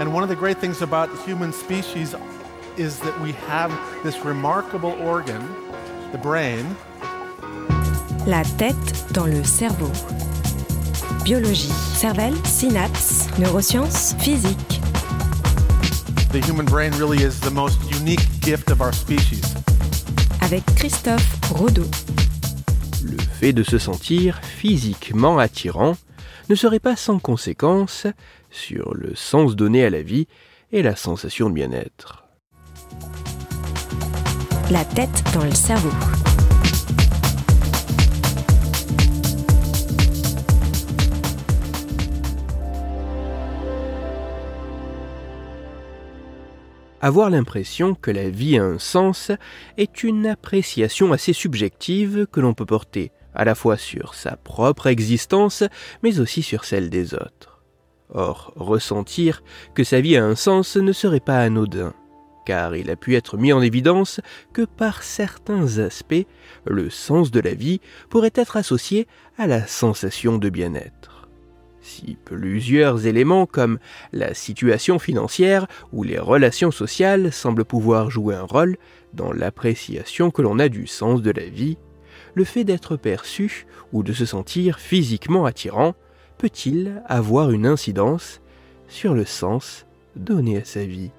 And one of the great things about the human species is that we have this remarkable organ, the brain. La tête dans le cerveau. Biologie, cervelle, synapses, neurosciences, physique. The human brain really is the most unique gift of our species. Avec Christophe Rodeau. Le fait de se sentir physiquement attirant ne serait pas sans conséquence sur le sens donné à la vie et la sensation de bien-être. La tête dans le cerveau. Avoir l'impression que la vie a un sens est une appréciation assez subjective que l'on peut porter à la fois sur sa propre existence, mais aussi sur celle des autres. Or, ressentir que sa vie a un sens ne serait pas anodin, car il a pu être mis en évidence que par certains aspects, le sens de la vie pourrait être associé à la sensation de bien-être. Si plusieurs éléments comme la situation financière ou les relations sociales semblent pouvoir jouer un rôle dans l'appréciation que l'on a du sens de la vie, le fait d'être perçu ou de se sentir physiquement attirant peut-il avoir une incidence sur le sens donné à sa vie?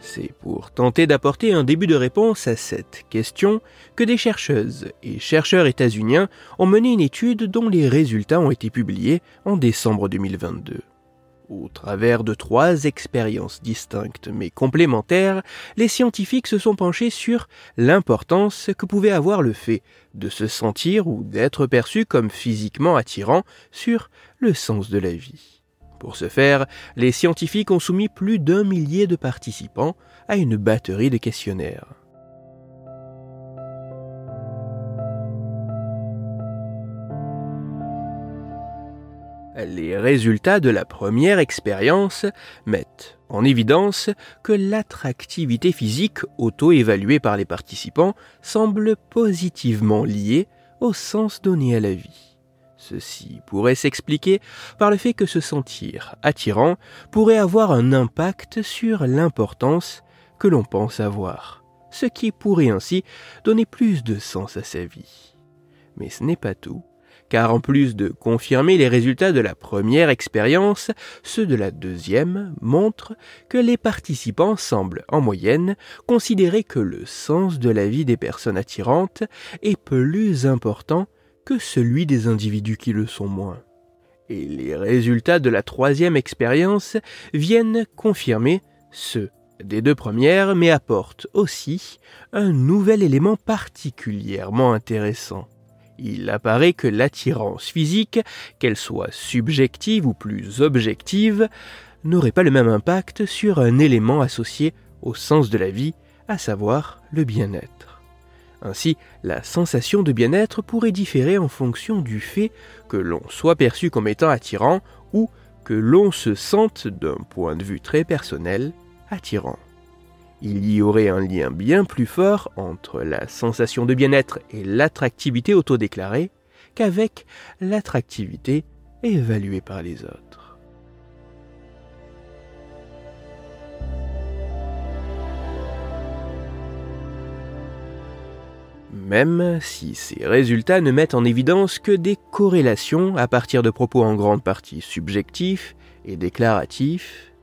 C'est pour tenter d'apporter un début de réponse à cette question que des chercheuses et chercheurs états-uniens ont mené une étude dont les résultats ont été publiés en décembre 2022. Au travers de trois expériences distinctes mais complémentaires, les scientifiques se sont penchés sur l'importance que pouvait avoir le fait de se sentir ou d'être perçu comme physiquement attirant sur le sens de la vie. Pour ce faire, les scientifiques ont soumis plus d'un millier de participants à une batterie de questionnaires. Les résultats de la première expérience mettent en évidence que l'attractivité physique auto-évaluée par les participants semble positivement liée au sens donné à la vie. Ceci pourrait s'expliquer par le fait que se sentir attirant pourrait avoir un impact sur l'importance que l'on pense avoir, ce qui pourrait ainsi donner plus de sens à sa vie. Mais ce n'est pas tout, car en plus de confirmer les résultats de la première expérience, ceux de la deuxième montrent que les participants semblent en moyenne considérer que le sens de la vie des personnes attirantes est plus important que celui des individus qui le sont moins. Et les résultats de la troisième expérience viennent confirmer ceux des deux premières, mais apportent aussi un nouvel élément particulièrement intéressant. Il apparaît que l'attirance physique, qu'elle soit subjective ou plus objective, n'aurait pas le même impact sur un élément associé au sens de la vie, à savoir le bien-être. Ainsi, la sensation de bien-être pourrait différer en fonction du fait que l'on soit perçu comme étant attirant ou que l'on se sente, d'un point de vue très personnel, attirant. Il y aurait un lien bien plus fort entre la sensation de bien-être et l'attractivité autodéclarée qu'avec l'attractivité évaluée par les autres. même si ces résultats ne mettent en évidence que des corrélations à partir de propos en grande partie subjectifs et déclaratifs,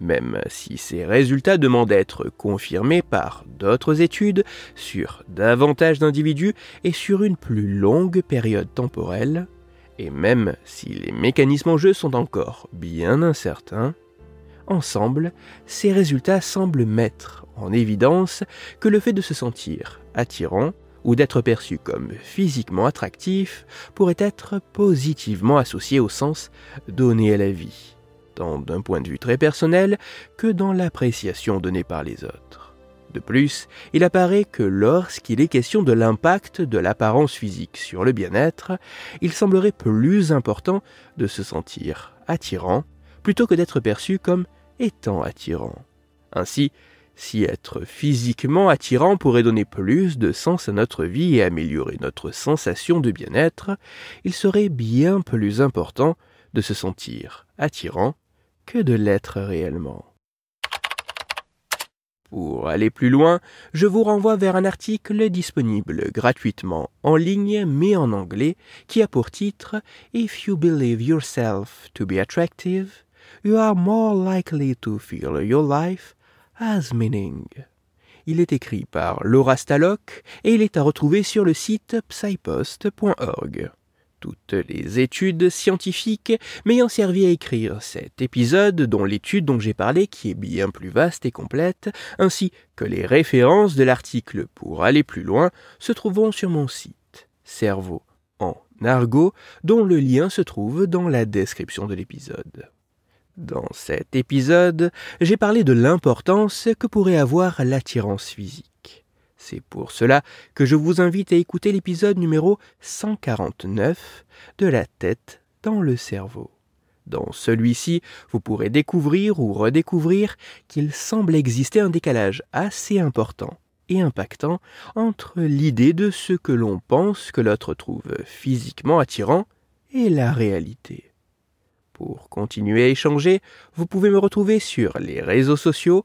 même si ces résultats demandent d'être confirmés par d'autres études sur davantage d'individus et sur une plus longue période temporelle, et même si les mécanismes en jeu sont encore bien incertains, ensemble, ces résultats semblent mettre en évidence que le fait de se sentir attirant ou d'être perçu comme physiquement attractif pourrait être positivement associé au sens donné à la vie, d'un point de vue très personnel que dans l'appréciation donnée par les autres. De plus, il apparaît que lorsqu'il est question de l'impact de l'apparence physique sur le bien-être, il semblerait plus important de se sentir attirant plutôt que d'être perçu comme étant attirant. Ainsi, Si être physiquement attirant pourrait donner plus de sens à notre vie et améliorer notre sensation de bien-être, il serait bien plus important de se sentir attirant de l'être réellement. Pour aller plus loin, je vous renvoie vers un article disponible gratuitement en ligne mais en anglais qui a pour titre If you believe yourself to be attractive, you are more likely to feel your life as meaning. Il est écrit par Laura Stalock et il est à retrouver sur le site psypost.org toutes les études scientifiques m'ayant servi à écrire cet épisode, dont l'étude dont j'ai parlé qui est bien plus vaste et complète, ainsi que les références de l'article pour aller plus loin, se trouveront sur mon site, Cerveau en argot, dont le lien se trouve dans la description de l'épisode. Dans cet épisode, j'ai parlé de l'importance que pourrait avoir l'attirance physique. C'est pour cela que je vous invite à écouter l'épisode numéro 149 de La tête dans le cerveau. Dans celui-ci, vous pourrez découvrir ou redécouvrir qu'il semble exister un décalage assez important et impactant entre l'idée de ce que l'on pense que l'autre trouve physiquement attirant et la réalité. Pour continuer à échanger, vous pouvez me retrouver sur les réseaux sociaux,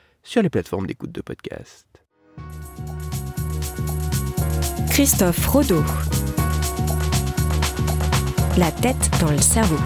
sur les plateformes d'écoute de podcast. Christophe Rodeau. La tête dans le cerveau.